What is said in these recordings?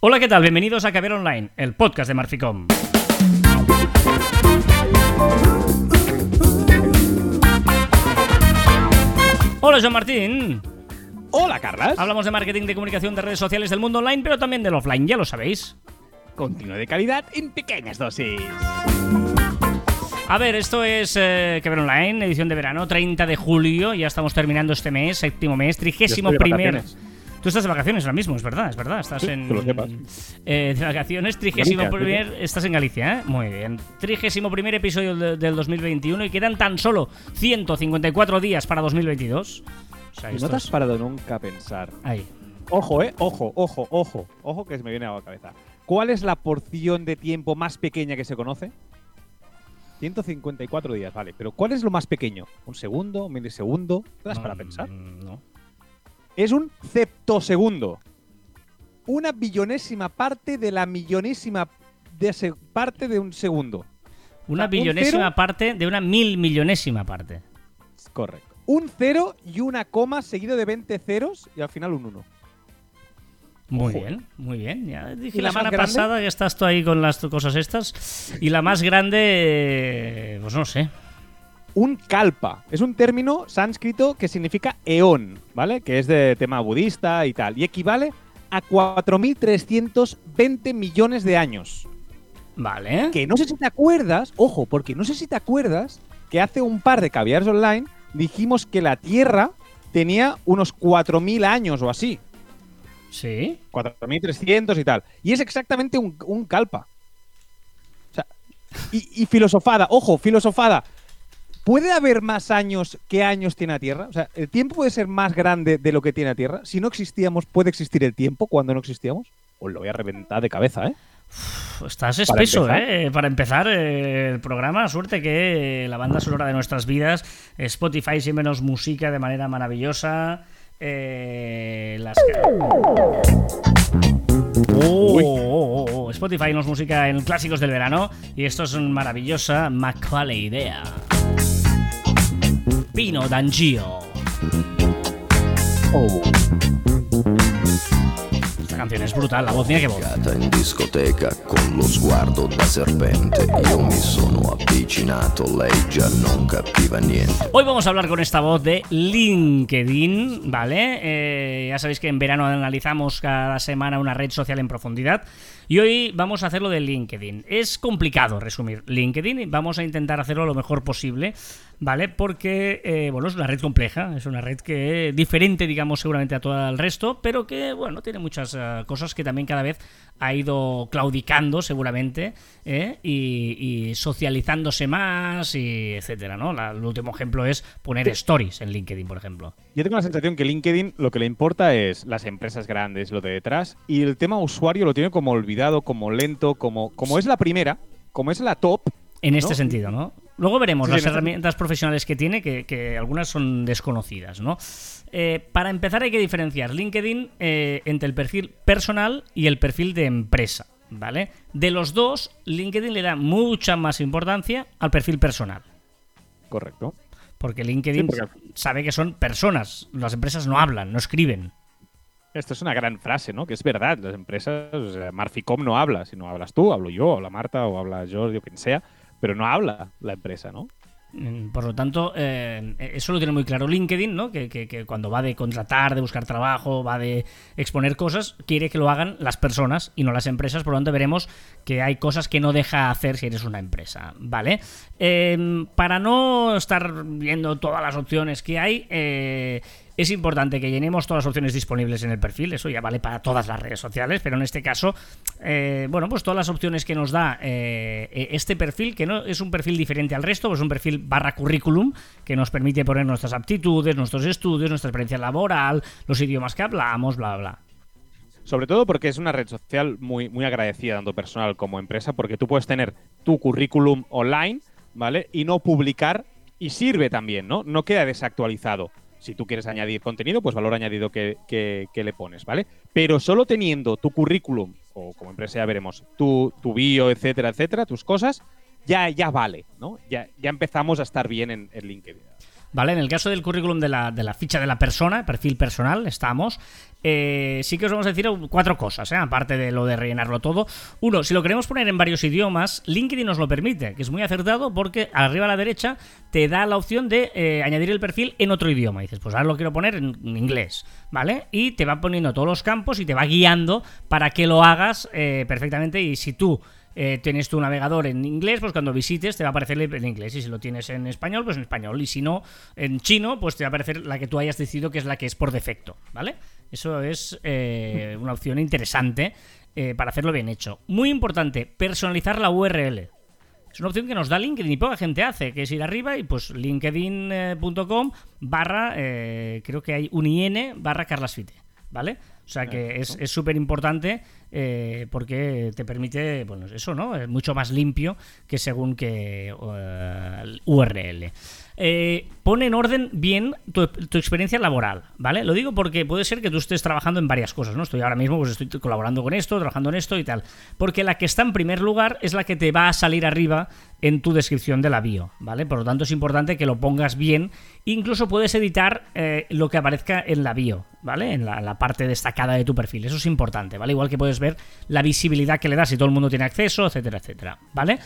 Hola, ¿qué tal? Bienvenidos a Caber Online, el podcast de Marficom. Hola, Joan Martín. Hola, Carlas. Hablamos de marketing, de comunicación, de redes sociales, del mundo online, pero también del offline, ya lo sabéis. Continuo de calidad en pequeñas dosis. A ver, esto es eh, Que Ver Online, edición de verano, 30 de julio. Ya estamos terminando este mes, séptimo mes, trigésimo primer. vacaciones. Tú estás de vacaciones ahora mismo, es verdad, es verdad. Estás Sí, en. que lo sepas. eh, de vacaciones, trigésimo Galicia, primer. Estás en Galicia, ¿eh? Muy bien. Trigésimo primer episodio de- del 2021 y quedan tan solo 154 días para 2022. O sea, Y no te has parado nunca a pensar. Ahí. Ojo, eh. Ojo, ojo, ojo. Ojo que se me viene a la cabeza. ¿Cuál es la porción de tiempo más pequeña que se conoce? 154 días, vale. Pero ¿cuál es lo más pequeño? ¿Un segundo? ¿Un milisegundo? ¿Te das para Mm, pensar? No. Es un septosegundo. Una billonésima parte de la millonésima de parte de un segundo. Una sea, un billonésima cero- parte de una mil millonésima parte. Correcto. Un cero y una coma seguido de 20 ceros y al final un 1. Muy Ojo. bien, muy bien. Ya dije ¿Y la la semana pasada que estás tú ahí con las cosas estas. Y la más grande, eh, pues no sé. Un kalpa. Es un término sánscrito que significa eón, ¿vale? Que es de tema budista y tal. Y equivale a 4.320 millones de años. Vale. Que no sé si te acuerdas, ojo, porque no sé si te acuerdas que hace un par de caviares online dijimos que la Tierra tenía unos 4.000 años o así. Sí. 4.300 y tal. Y es exactamente un, un calpa. O sea, y, y filosofada, ojo, filosofada. ¿Puede haber más años que años tiene la Tierra? O sea, ¿el tiempo puede ser más grande de lo que tiene la Tierra? Si no existíamos, ¿puede existir el tiempo cuando no existíamos? Os lo voy a reventar de cabeza, ¿eh? Uf, Estás Para espeso, empezar. ¿eh? Para empezar eh, el programa, suerte que la banda sonora de nuestras vidas, Spotify siempre nos musica de manera maravillosa. Eh, las... Oh, Uy. oh, oh, oh. Spotify nos música en clásicos del verano y esto es una maravillosa Macaulay idea. Pino D'Angio. Oh. Esta canción es brutal, la voz, mira qué voz. In discoteca con lo sguardo da serpente. Io mi sono avvicinato, lei già non capiva niente. Hoy vamos a hablar con esta voz de LinkedIn, ¿vale? Eh, ya sabéis que en verano analizamos cada semana una red social en profundidad y hoy vamos a hacerlo de LinkedIn. Es complicado resumir LinkedIn y vamos a intentar hacerlo lo mejor posible, ¿vale? Porque, eh, bueno, es una red compleja, es una red que diferente, digamos, seguramente a todo el resto, pero que, bueno, tiene muchas eh, cosas que también cada vez ha ido claudicando seguramente ¿eh? y, y socializándose más y etcétera, ¿no? La- el último ejemplo es poner stories en LinkedIn, por ejemplo. Yo tengo la sensación que LinkedIn lo que le importa es las empresas grandes, lo de detrás, y el tema usuario lo tiene como olvidado, como lento, como, como es la primera, como es la top. En este sentido, ¿no? Luego veremos Sí, las este- herramientas profesionales que tiene, que, que algunas son desconocidas, ¿no? Eh, para empezar hay que diferenciar LinkedIn eh, entre el perfil personal y el perfil de empresa, ¿vale? De los dos, LinkedIn le da mucha más importancia al perfil personal. Correcto. Porque LinkedIn Sí, porque- sabe que son personas. Las empresas no hablan, no escriben. Esto es una gran frase, ¿no? Que es verdad. Las empresas, o sea, Marficom no habla. Si no hablas tú, hablo yo, habla Marta o habla Jordi o quien sea. Pero no habla la empresa, ¿no? Mm, Por lo tanto, eh, eso lo tiene muy claro LinkedIn, ¿no? Que, que- cuando va de contratar, de buscar trabajo, va de exponer cosas, quiere que lo hagan las personas y no las empresas. Por lo tanto, veremos que hay cosas que no deja hacer si eres una empresa, ¿vale? Eh, para no estar viendo todas las opciones que hay, eh, es importante que llenemos todas las opciones disponibles en el perfil. Eso ya vale para todas las redes sociales, pero en este caso, eh, bueno, pues todas las opciones que nos da eh, este perfil, que no es un perfil diferente al resto, pues es un perfil barra currículum que nos permite poner nuestras aptitudes, nuestros estudios, nuestra experiencia laboral, los idiomas que hablamos, bla, bla. Sobre todo porque es una red social muy, muy agradecida, tanto personal como empresa, porque tú puedes tener tu currículum online, ¿vale? Y no publicar, y sirve también, ¿no? No queda desactualizado. Si tú quieres añadir contenido, pues valor añadido que, que- que le pones, ¿vale? Pero solo teniendo tu currículum, o como empresa ya veremos, tu, tu bio, etcétera, etcétera, tus cosas, ya, ya vale, ¿no? Ya, ya empezamos a estar bien en, en LinkedIn. ¿Vale? En el caso del currículum de la, de la ficha de la persona, perfil personal, estamos. Eh, sí que os vamos a decir cuatro cosas, ¿eh? aparte de lo de rellenarlo todo. Uno, si lo queremos poner en varios idiomas, LinkedIn nos lo permite, que es muy acertado porque arriba a la derecha te da la opción de eh, añadir el perfil en otro idioma. dices, pues ahora lo quiero poner en inglés, ¿vale? Y te va poniendo todos los campos y te va guiando para que lo hagas perfectamente. Y si tú eh, tienes tu navegador en inglés, pues cuando visites te va a aparecer en inglés. Y si lo tienes en español, pues en español. Y si no, en chino, pues te va a aparecer la que tú hayas decidido que es la que es por defecto, ¿vale? Eso es eh, una opción interesante eh, para hacerlo bien hecho. Muy importante, personalizar la URL. Es una opción que nos da LinkedIn y poca gente hace, que es ir arriba y pues linkedin.com barra, creo que hay un IN barra carlasfite, ¿vale? O sea que es súper importante eh, porque te permite, bueno, eso, ¿no? Es mucho más limpio que según que uh, URL. Eh, pone en orden bien tu, experiencia laboral, ¿vale? Lo digo porque puede ser que tú estés trabajando en varias cosas, ¿no? Estoy ahora mismo, pues estoy colaborando con esto, trabajando en esto y tal. Porque la que está en primer lugar es la que te va a salir arriba en tu descripción de la bio, ¿vale? Por lo tanto es importante que lo pongas bien. Incluso puedes editar eh, lo que aparezca en la bio, ¿vale? En la, la, parte destacada de tu perfil. Eso es importante, ¿vale? Igual que puedes ver la visibilidad que le das si todo el mundo tiene acceso, etcétera, etcétera, ¿vale?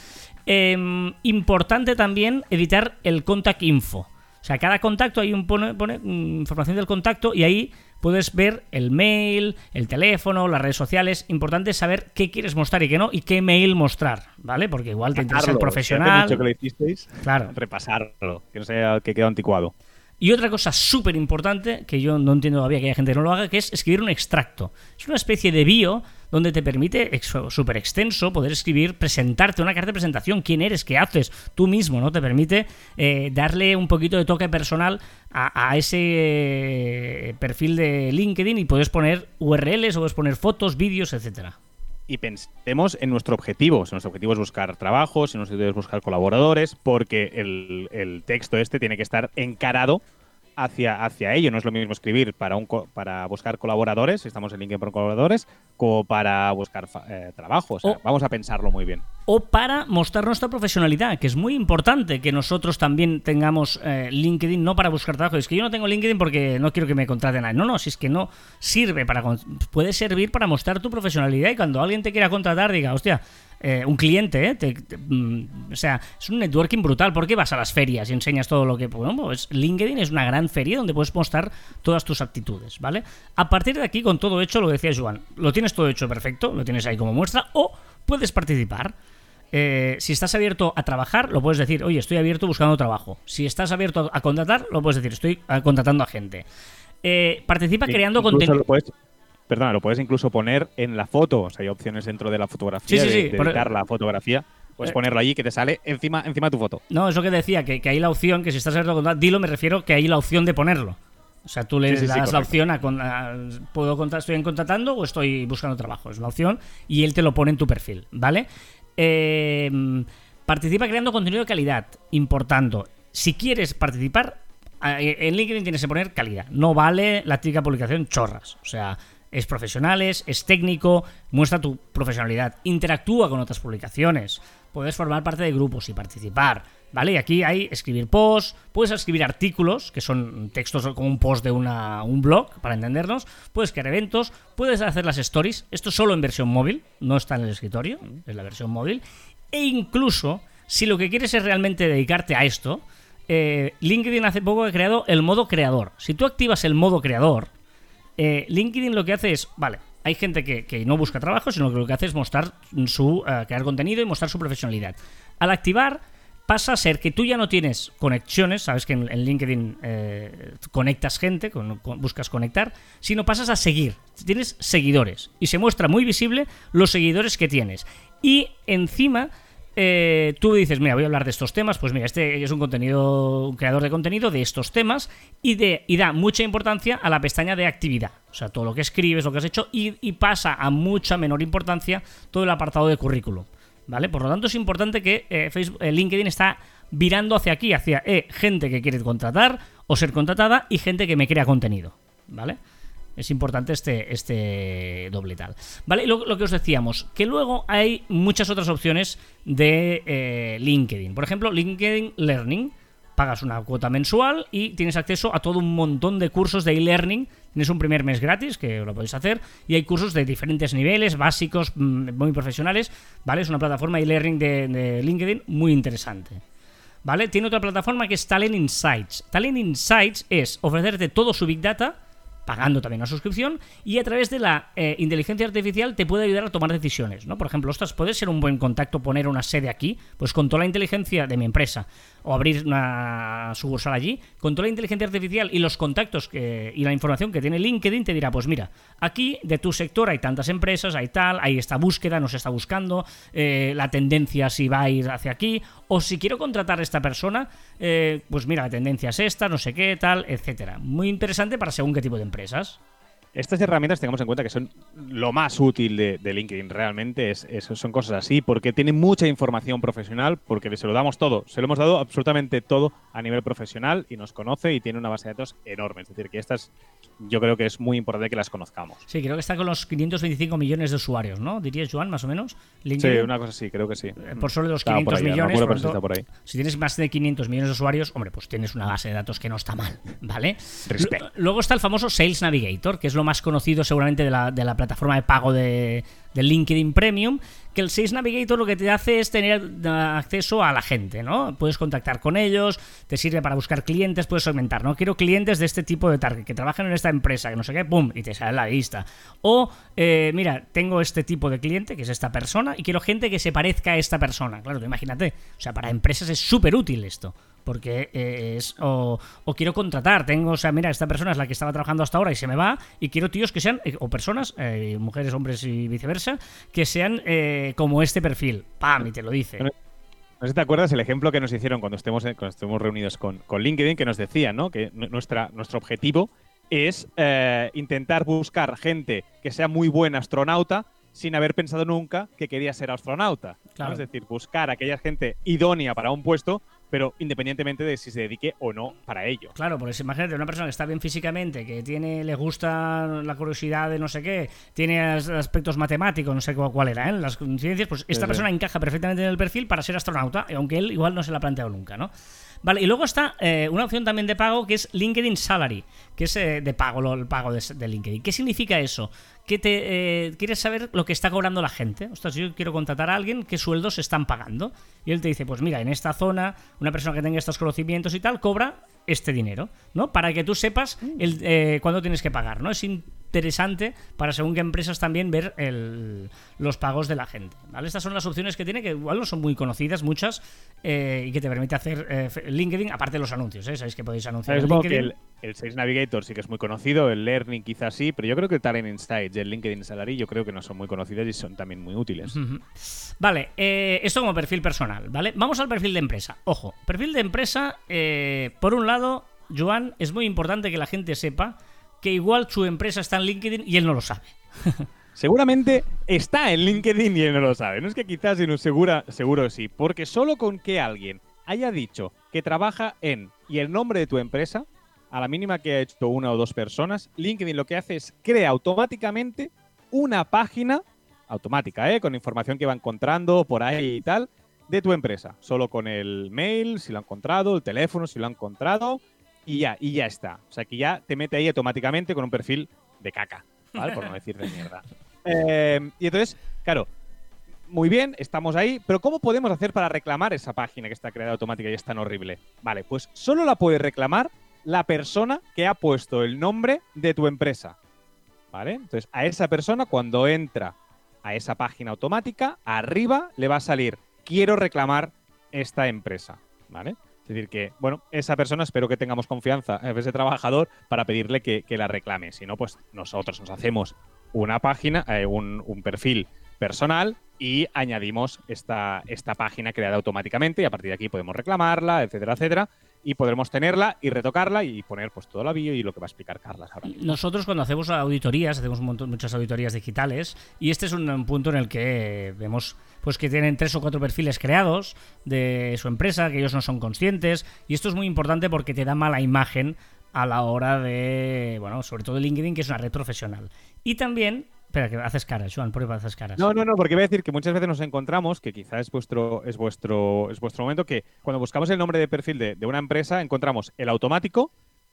Em, importante también editar el contact info. O sea, cada contacto hay un pone, mm, información del contacto y ahí puedes ver el mail, el teléfono, las redes sociales. Importante saber qué quieres mostrar y qué no, y qué mail mostrar, ¿vale? Porque igual te interesa el profesional. que lo hicisteis, claro. repasarlo, que no sea que quede anticuado. Y otra cosa súper importante, que yo no entiendo todavía que haya gente que no lo haga, que es escribir un extracto. Es una especie de bio donde te permite, súper extenso, poder escribir, presentarte una carta de presentación, quién eres, qué haces, tú mismo, ¿no? Te permite eh, darle un poquito de toque personal a, ese eh, perfil de LinkedIn y puedes poner URLs o puedes poner fotos, vídeos, etcétera y pensemos en nuestro objetivo. Si nuestro objetivo es buscar trabajos, si nuestro objetivo es buscar colaboradores, porque el, el texto este tiene que estar encarado hacia, hacia ello. No es lo mismo escribir para, un, para buscar colaboradores, si estamos en LinkedIn por colaboradores, como para buscar eh, trabajo. vamos a pensarlo muy bien. O para mostrar nuestra profesionalidad, que es muy importante que nosotros también tengamos eh, LinkedIn, no para buscar trabajo. Es que yo no tengo LinkedIn porque no quiero que me contraten nadie. No, no, si es que no sirve para. Puede servir para mostrar tu profesionalidad y cuando alguien te quiera contratar, diga, hostia eh, un cliente, ¿eh? Mm, o sea, es un networking brutal. ¿Por qué vas a las ferias y enseñas todo lo que... Bueno, pues LinkedIn es una gran feria donde puedes mostrar todas tus actitudes, ¿vale? A partir de aquí, con todo hecho, lo decía Joan, lo tienes todo hecho perfecto, lo tienes ahí como muestra, o puedes participar. Eh, si estás abierto a trabajar, lo puedes decir, oye, estoy abierto buscando trabajo. Si estás abierto a contratar, lo puedes decir, estoy contratando a gente. participa creando contenido. Perdona, lo puedes incluso poner en la foto. O sea, hay opciones dentro de la fotografía sí, sí, de, editar la fotografía. Puedes eh. ponerlo allí que te sale encima, encima de tu foto. No, eso que decía, que, que hay la opción, que si estás abierto a dilo, me refiero que hay la opción de ponerlo. O sea, tú le das la opción a, puedo contar, estoy contratando o estoy buscando trabajo. Es la opción y él te lo pone en tu perfil, ¿vale? Em, participa creando contenido de calidad, importando. Si quieres participar, en LinkedIn tienes que poner calidad. No vale la típica publicación chorras. O sea, es profesional, es técnico, muestra tu profesionalidad, interactúa con otras publicaciones, puedes formar parte de grupos y participar, ¿vale? Y aquí hay escribir posts, puedes escribir artículos, que son textos como un post de una, un blog, para entendernos, puedes crear eventos, puedes hacer las stories, esto solo en versión móvil, no está en el escritorio, es la versión móvil, e incluso, si lo que quieres es realmente dedicarte a esto, eh, LinkedIn hace poco ha creado el modo creador. Si tú activas el modo creador, eh, LinkedIn lo que hace es, vale, hay gente que, no busca trabajo, sino que lo que hace es mostrar su, eh, crear contenido y mostrar su profesionalidad. Al activar, pasa a ser que tú ya no tienes conexiones, sabes que en, LinkedIn eh, conectas gente, buscas conectar, sino pasas a seguir. Tienes seguidores y se muestra muy visible los seguidores que tienes. Y encima eh, tú dices, mira, voy a hablar de estos temas, pues mira, este es un contenido, un creador de contenido de estos temas y, da mucha importancia a la pestaña de actividad. O sea, todo lo que escribes, lo que has hecho, y, pasa a mucha menor importancia todo el apartado de currículum. ¿Vale? Por lo tanto, es importante que eh, Facebook, eh, LinkedIn está virando hacia aquí, hacia gente que quiere contratar o ser contratada y gente que me crea contenido. ¿Vale? Es importante este, este doble tal. ¿Vale? Lo, lo que os decíamos, que luego hay muchas otras opciones de eh, LinkedIn. Por ejemplo, LinkedIn Learning. pagas una cuota mensual y tienes acceso a todo un montón de cursos de e-learning. Tienes un primer mes gratis, que lo podéis hacer, y hay cursos de diferentes niveles, básicos, mm, muy profesionales, ¿vale? Es una plataforma e-learning de, de LinkedIn muy interesante. ¿Vale? Tiene otra plataforma que es Talent Insights. Talent Insights es ofrecerte todo su Big Data pagando también una suscripción y a través de la eh, inteligencia artificial te puede ayudar a tomar decisiones, ¿no? Por ejemplo, ostras, puede ser un buen contacto poner una sede aquí, pues con toda la inteligencia de mi empresa o abrir una sucursal allí, con toda la inteligencia artificial y los contactos y la información que tiene LinkedIn te dirá, pues mira, aquí de tu sector hay tantas empresas, hay tal, hay esta búsqueda, nos está buscando, eh, la tendencia si va a ir hacia aquí, o si quiero contratar a esta persona, eh, pues mira, la tendencia es esta, no sé qué, tal, etcétera. Muy interesante para según qué tipo de empresas. Estas herramientas tengamos en cuenta que son lo más útil de, LinkedIn realmente, es, son cosas así, porque tiene mucha información profesional, porque se lo damos todo, se lo hemos dado absolutamente todo a nivel profesional y nos conoce y tiene una base de datos enorme. Es decir, que estas yo creo que es muy importante que las conozcamos. Sí, creo que está con los 525 millones de usuarios, ¿no? Dirías, Joan, más o menos. Sí, una cosa así, creo que sí. Eh, por solo los 500 millones. si, tienes más de 500 millones de usuarios, hombre, pues tienes una base de datos que no está mal, ¿vale? Luego está el famoso Sales Navigator, que es lo más conocido seguramente de la, plataforma de pago de, LinkedIn Premium, que el Sales Navigator lo que te hace es tener acceso a la gente, ¿no? Puedes contactar con ellos, te sirve para buscar clientes, puedes aumentar, ¿no? Quiero clientes de este tipo de target, que trabajen en esta empresa, que no sé qué, ¡pum! Y te sale la lista. O, eh, mira, tengo este tipo de cliente, que es esta persona, y quiero gente que se parezca a esta persona. Claro, imagínate. O sea, para empresas es súper útil esto porque eh, es o, quiero contratar, tengo, o sea, mira, esta persona es la que estaba trabajando hasta ahora y se me va y quiero tíos que sean o personas, mujeres, hombres y viceversa que sean eh, como este perfil. ¡Pam! Y te lo dice. No sé si te acuerdas el ejemplo que nos hicieron cuando estemos, cuando estemos reunidos con, con LinkedIn, que nos decían ¿no? que nuestra, nuestro objetivo es eh, intentar buscar gente que sea muy buen astronauta sin haber pensado nunca que quería ser astronauta. Es decir, buscar a aquella gente idónea para un puesto pero independientemente de si se dedique o no para ello. Claro, pues imagínate una persona que está bien físicamente, que tiene, le gusta la curiosidad de no sé qué, tiene aspectos matemáticos, no sé cuál era, ¿eh? las ciencias, pues esta persona encaja perfectamente en el perfil para ser astronauta, aunque él igual no se la ha planteado nunca, ¿no? Vale, y luego está eh, una opción también de pago que es LinkedIn Salary, que es eh, de pago, el pago de, LinkedIn. ¿Qué significa eso? Que te eh, quieres saber lo que está cobrando la gente. Ostras, yo quiero contratar a alguien, qué sueldos están pagando. Y él te dice, pues mira, en esta zona, una persona que tenga estos conocimientos y tal, cobra este dinero, ¿no? Para que tú sepas el, cuándo tienes que pagar, ¿no? Es interesante para según qué empresas también ver los pagos de la gente. ¿vale? Estas son las opciones que tiene, que igual no son muy conocidas, muchas, eh, y que te permite hacer eh, LinkedIn, aparte de los anuncios, ¿eh? Sabéis que podéis anunciar. En LinkedIn. el, el Sales Navigator sí que es muy conocido, el Learning quizás sí, pero yo creo que el Talent Insights y el LinkedIn Salary yo creo que no son muy conocidas y son también muy útiles. Vale, esto como perfil personal, ¿vale? Vamos al perfil de empresa. Ojo, perfil de empresa, por un lado, Joan, es muy importante que la gente sepa que igual su empresa está en LinkedIn y él no lo sabe. Seguramente está en LinkedIn y él no lo sabe. No es que quizás, sino segura, seguro sí. Porque solo con que alguien haya dicho que trabaja en y el nombre de tu empresa, a la mínima que ha hecho una o dos personas, LinkedIn lo que hace es crea automáticamente una página automática, ¿eh? con información que va encontrando por ahí y tal, de tu empresa. Solo con el mail, si lo ha encontrado, el teléfono, si lo ha encontrado, y ya, y ya está. O sea que ya te mete ahí automáticamente con un perfil de caca, ¿vale? Por no decir de mierda. Eh, y entonces, claro, muy bien, estamos ahí, pero ¿cómo podemos hacer para reclamar esa página que está creada automática y es tan horrible? Vale, pues solo la puede reclamar la persona que ha puesto el nombre de tu empresa. ¿Vale? Entonces, a esa persona, cuando entra a esa página automática, arriba le va a salir, quiero reclamar esta empresa. ¿Vale? Es decir, que, bueno, esa persona espero que tengamos confianza en ese trabajador para pedirle que, la reclame. Si no, pues nosotros nos hacemos una página, eh, un, un, perfil personal y añadimos esta, esta página creada automáticamente y a partir de aquí podemos reclamarla, etcétera, etcétera y podremos tenerla y retocarla y poner pues todo la bio y lo que va a explicar Carlas ahora Nosotros cuando hacemos auditorías, hacemos muchas auditorías digitales y este es un, punto en el que vemos pues que tienen tres o cuatro perfiles creados de su empresa, que ellos no son conscientes y esto es muy importante porque te da mala imagen a la hora de, bueno, sobre todo LinkedIn, que es una red profesional. Y también Espera, que haces caras, Joan, por ahí haces caras. No, no, no, porque iba a decir que muchas veces nos encontramos, que quizás es vuestro, es vuestro, es vuestro momento, que cuando buscamos el nombre de perfil de, de una empresa, encontramos el automático,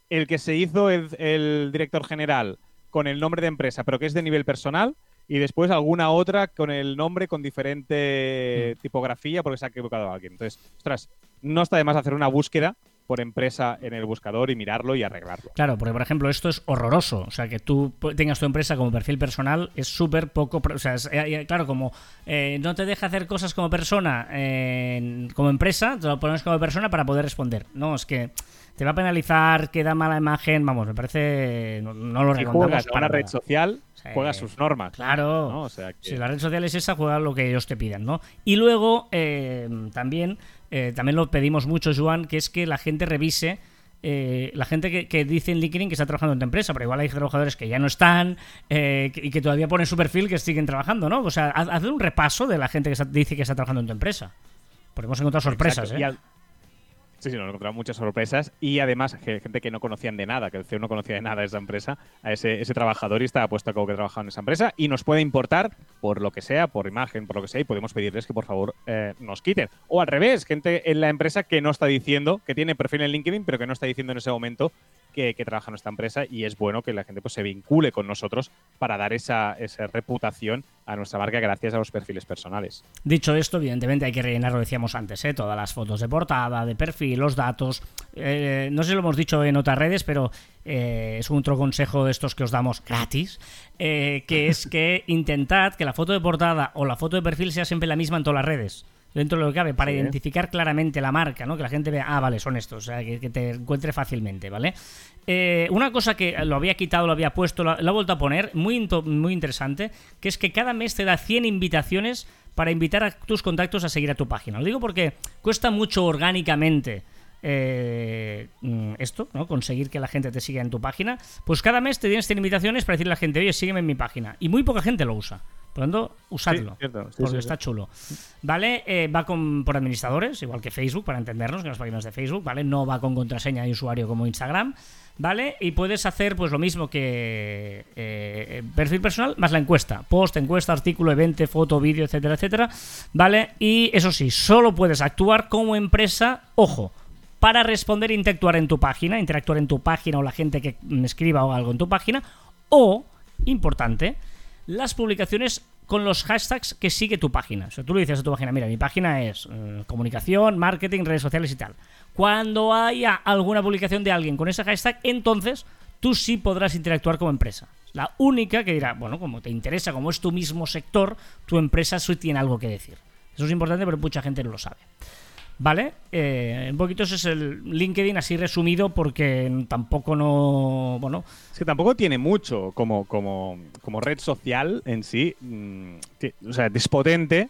el que se hizo el, el director general con el nombre de empresa, pero que es de nivel personal, y después alguna otra con el nombre con diferente tipografía porque se ha equivocado alguien. Entonces, ostras, no está de más hacer una búsqueda por empresa en el buscador y mirarlo y arreglarlo. Claro, porque por ejemplo esto es horroroso. O sea, que tú tengas tu empresa como perfil personal es súper poco... O sea, eh, eh, claro, como eh, no te deja hacer cosas como persona, como empresa, te lo pones como persona para poder responder. No, es que te va a penalizar, queda mala imagen, vamos, me parece... No, no lo Si recomendamos para una red social, Sí. juega sus normas. Claro. ¿no? O sea, que- Si la red social es esa, juega lo que ellos te pidan, ¿no? Y luego, eh, también, eh, también lo pedimos mucho, Joan, que es que la gente revise. eh, la gente que, que dice en LinkedIn que está trabajando en tu empresa, pero igual hay trabajadores que ya no están eh, que- y que todavía ponen su perfil que siguen trabajando, ¿no? O sea, haz, haz un repaso de la gente que está- dice que está trabajando en tu empresa. Porque hemos encontrado sorpresas, Exacto. ¿eh? Sí, sí, nos encontramos muchas sorpresas y además gente que no conocían de nada, que el CEO no conocía de nada esa empresa, a ese, ese trabajador y estaba puesto como que trabajaba en esa empresa y nos puede importar por lo que sea, por imagen, por lo que sea, y podemos pedirles que por favor eh, nos quiten. O al revés, gente en la empresa que no está diciendo, que tiene perfil en LinkedIn, pero que no está diciendo en ese momento que, trabaja nuestra empresa y es bueno que la gente pues, se vincule con nosotros para dar esa, esa reputación a nuestra marca gracias a los perfiles personales. Dicho esto, evidentemente hay que rellenar, lo decíamos antes, ¿eh? todas las fotos de portada, de perfil, los datos. Eh, no sé si lo hemos dicho en otras redes, pero eh, es otro consejo de estos que os damos gratis, eh, que es que intentad que la foto de portada o la foto de perfil sea siempre la misma en todas las redes. Dentro de lo que cabe, para Sí. identificar claramente la marca, ¿no? Que la gente vea, ah, vale, son estos, o sea, que, que te encuentre fácilmente, ¿vale? Eh, una cosa que lo había quitado, lo había puesto, lo, lo he vuelto a poner, muy, into- muy interesante, que es que cada mes te da 100 invitaciones para invitar a tus contactos a seguir a tu página. Lo digo porque cuesta mucho orgánicamente eh, mm, esto, ¿no? Conseguir que la gente te siga en tu página. Pues cada mes te tienes 100 invitaciones para decirle a la gente, oye, sígueme en mi página. Y muy poca gente lo usa. Por lo tanto, usadlo. Sí, cierto. Sí, porque sí, está chulo. ¿Vale? Eh, va con, por administradores, igual que Facebook, para entendernos, que las páginas de Facebook, ¿vale? No va con contraseña de usuario como Instagram, ¿vale? Y puedes hacer pues lo mismo que eh, perfil personal más la encuesta. Post, encuesta, artículo, evento, foto, vídeo, etcétera, etcétera. ¿Vale? Y eso sí, solo puedes actuar como empresa, ojo, para responder e interactuar en tu página, interactuar en tu página o la gente que escriba o algo en tu página, o, importante, las publicaciones con los hashtags que sigue tu página. O sea, tú le dices a tu página, mira, mi página es eh, comunicación, marketing, redes sociales y tal. Cuando haya alguna publicación de alguien con ese hashtag, entonces tú sí podrás interactuar como empresa. La única que dirá, bueno, como te interesa, como es tu mismo sector, tu empresa sí tiene algo que decir. Eso es importante, pero mucha gente no lo sabe. ¿Vale? Eh, un poquito ese es el LinkedIn así resumido porque tampoco no... Bueno, Es que tampoco tiene mucho como, como, como red social en sí. mm, o sea, es potente,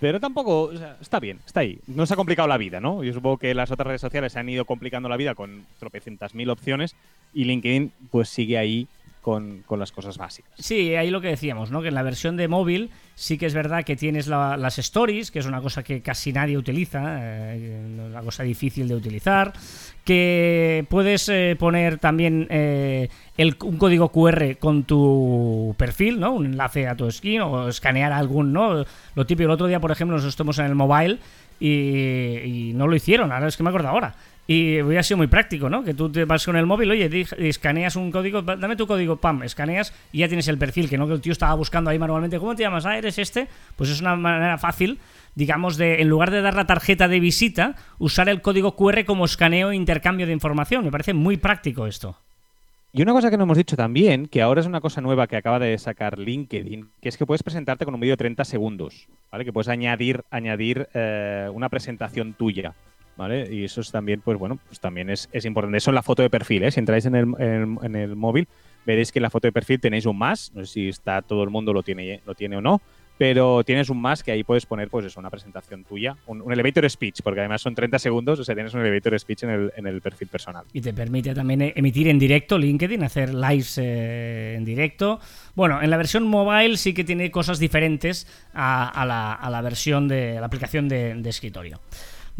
pero tampoco. o sea, está bien, está ahí. No se ha complicado la vida, ¿no? Yo supongo que las otras redes sociales se han ido complicando la vida con tropecientas mil opciones y LinkedIn, pues sigue ahí con, las cosas básicas. Sí, ahí lo que decíamos, ¿no? Que en la versión de móvil sí que es verdad que tienes la- las stories, que es una cosa que casi nadie utiliza, eh, una cosa difícil de utilizar, que puedes eh, poner también eh, el- un código QR con tu perfil, ¿no? Un enlace a tu skin o escanear algún, ¿no? Lo típico, el otro día, por ejemplo, nosotros estamos en el mobile y, y no lo hicieron, ahora es que me acuerdo ahora. Y hubiera sido muy práctico, ¿no? Que tú te vas con el móvil, oye, escaneas un código, dame tu código, pam, escaneas y ya tienes el perfil, que no que el tío estaba buscando ahí manualmente, ¿cómo te llamas? Ah, eres este. Pues es una manera fácil, digamos, de, en lugar de dar la tarjeta de visita, usar el código QR como escaneo e intercambio de información. Me parece muy práctico esto. Y una cosa que no hemos dicho también, que ahora es una cosa nueva que acaba de sacar LinkedIn, que es que puedes presentarte con un vídeo de 30 segundos, ¿vale? Que puedes añadir, añadir eh, una presentación tuya, ¿vale? Y eso es también, pues bueno, pues también es, es importante. Eso en la foto de perfil, ¿eh? Si entráis en el, en, el móvil, veréis que en la foto de perfil tenéis un más, no sé si está todo el mundo lo tiene, lo tiene o no, pero tienes un más que ahí puedes poner, pues eso, una presentación tuya, un, elevator speech, porque además son 30 segundos, o sea, tienes un elevator speech en el, en el perfil personal. Y te permite también emitir en directo LinkedIn, hacer lives eh, en directo. Bueno, en la versión mobile sí que tiene cosas diferentes a, a la, a la versión de a la aplicación de, de escritorio.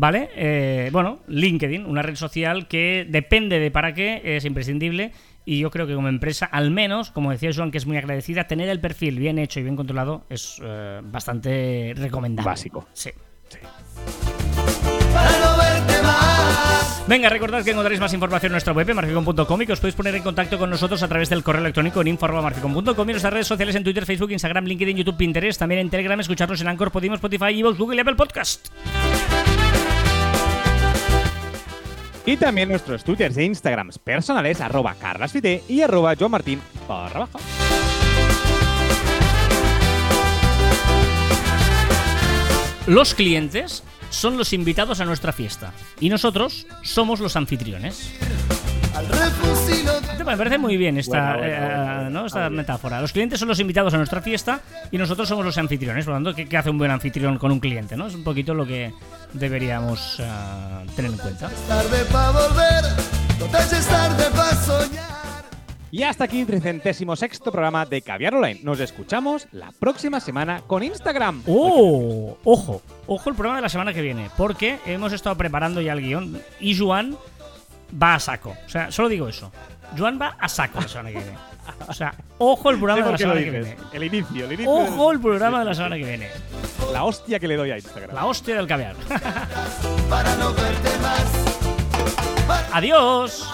¿Vale? Eh, bueno, LinkedIn, una red social que depende de para qué, es imprescindible Y yo creo que como empresa, al menos, como decía Joan, que es muy agradecida, tener el perfil bien hecho y bien controlado es eh, bastante recomendable. Básico. Sí. para no verte más. Venga, recordad que encontraréis más información en nuestra web, marficon.com, y que os podéis poner en contacto con nosotros a través del correo electrónico en info.marficon.com y en nuestras redes sociales en Twitter, Facebook, Instagram, LinkedIn, YouTube, Pinterest, también en Telegram, escucharnos en Anchor, Podimo, Spotify, Evox, Google y Apple Podcast. Y también nuestros twitters e instagrams personales, arroba carlasfite y arroba joanmartin barra baja. Los clientes son los invitados a nuestra fiesta y nosotros somos los anfitriones. Me parece muy bien esta, Bueno, bueno, eh, bueno, ¿no? esta metáfora. Los clientes son los invitados a nuestra fiesta y nosotros somos los anfitriones. Por lo tanto, ¿qué, qué hace un buen anfitrión con un cliente? ¿no? Es un poquito lo que deberíamos ah, tener en cuenta. tarde para volver, total ya es tarde para soñar. Y hasta aquí el tricentésimo sexto programa de Caviar Online. Nos escuchamos la próxima semana con Instagram. ¡Oh! Ojo, ojo el programa de la semana que viene, porque hemos estado preparando ya el guion y Joan va a saco. O sea, solo digo eso. Joan va a saco la semana que viene. O sea, ojo el programa de la semana que viene. El inicio, el inicio. Ojo el programa de la semana que viene. La hostia que le doy a Instagram. La hostia del caviar. Para no verte más, Adiós.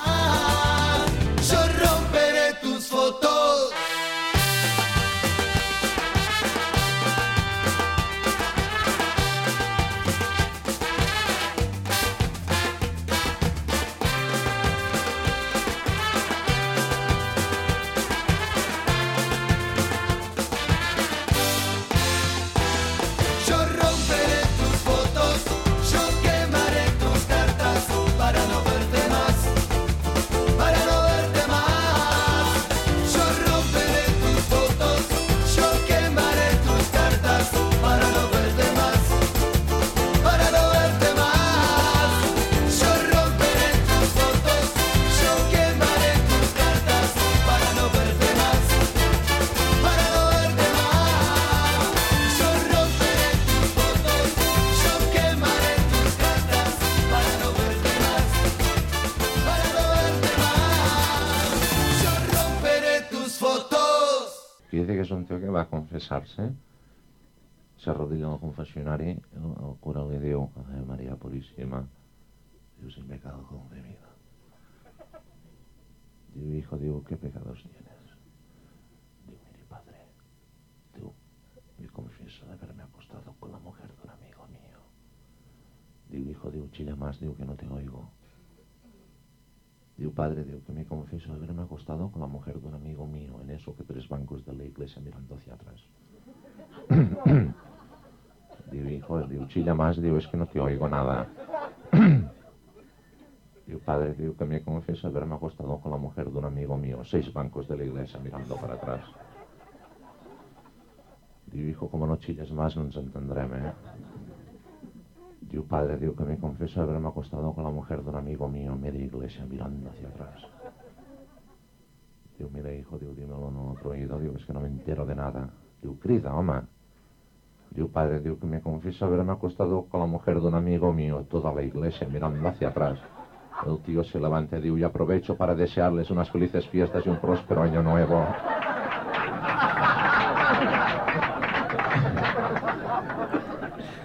Dice que es un tío que va a confesarse, se arrodilla confesionari, el, el cura li diu, María Purísima, diu, sin pecado concebida. Diu, hijo, diu, ¿qué pecados tienes? Diu, mire, padre, diu, me confieso de haberme acostado con la mujer de un amigo mío. Diu, hijo, diu, chilla más, diu, que no te oigo. Diu, padre, diu, que me confieso haberme acostado con la mujer de un amigo mío en eso que tres bancos de la iglesia mirando hacia atrás. diu, hijo, diu, chilla más, diu, es que no te oigo nada. diu, padre, diu, que me confieso haberme acostado con la mujer de un amigo mío, seis bancos de la iglesia mirando para atrás. Diu, hijo, como no chilles más, no nos entendrem, eh? Diu, padre, diu que me confieso haberme acostado con la mujer de un amigo mío en media iglesia mirando hacia atrás. Diu, mira, hijo, diu, dímelo en otro oído, diu, es que no me entero de nada. Diu, crida, home. Diu, padre, diu que me confieso haberme acostado con la mujer de un amigo mío, toda la iglesia mirando hacia atrás. El tío se levanta, diu, y aprovecho para desearles unas felices fiestas y un próspero año nuevo.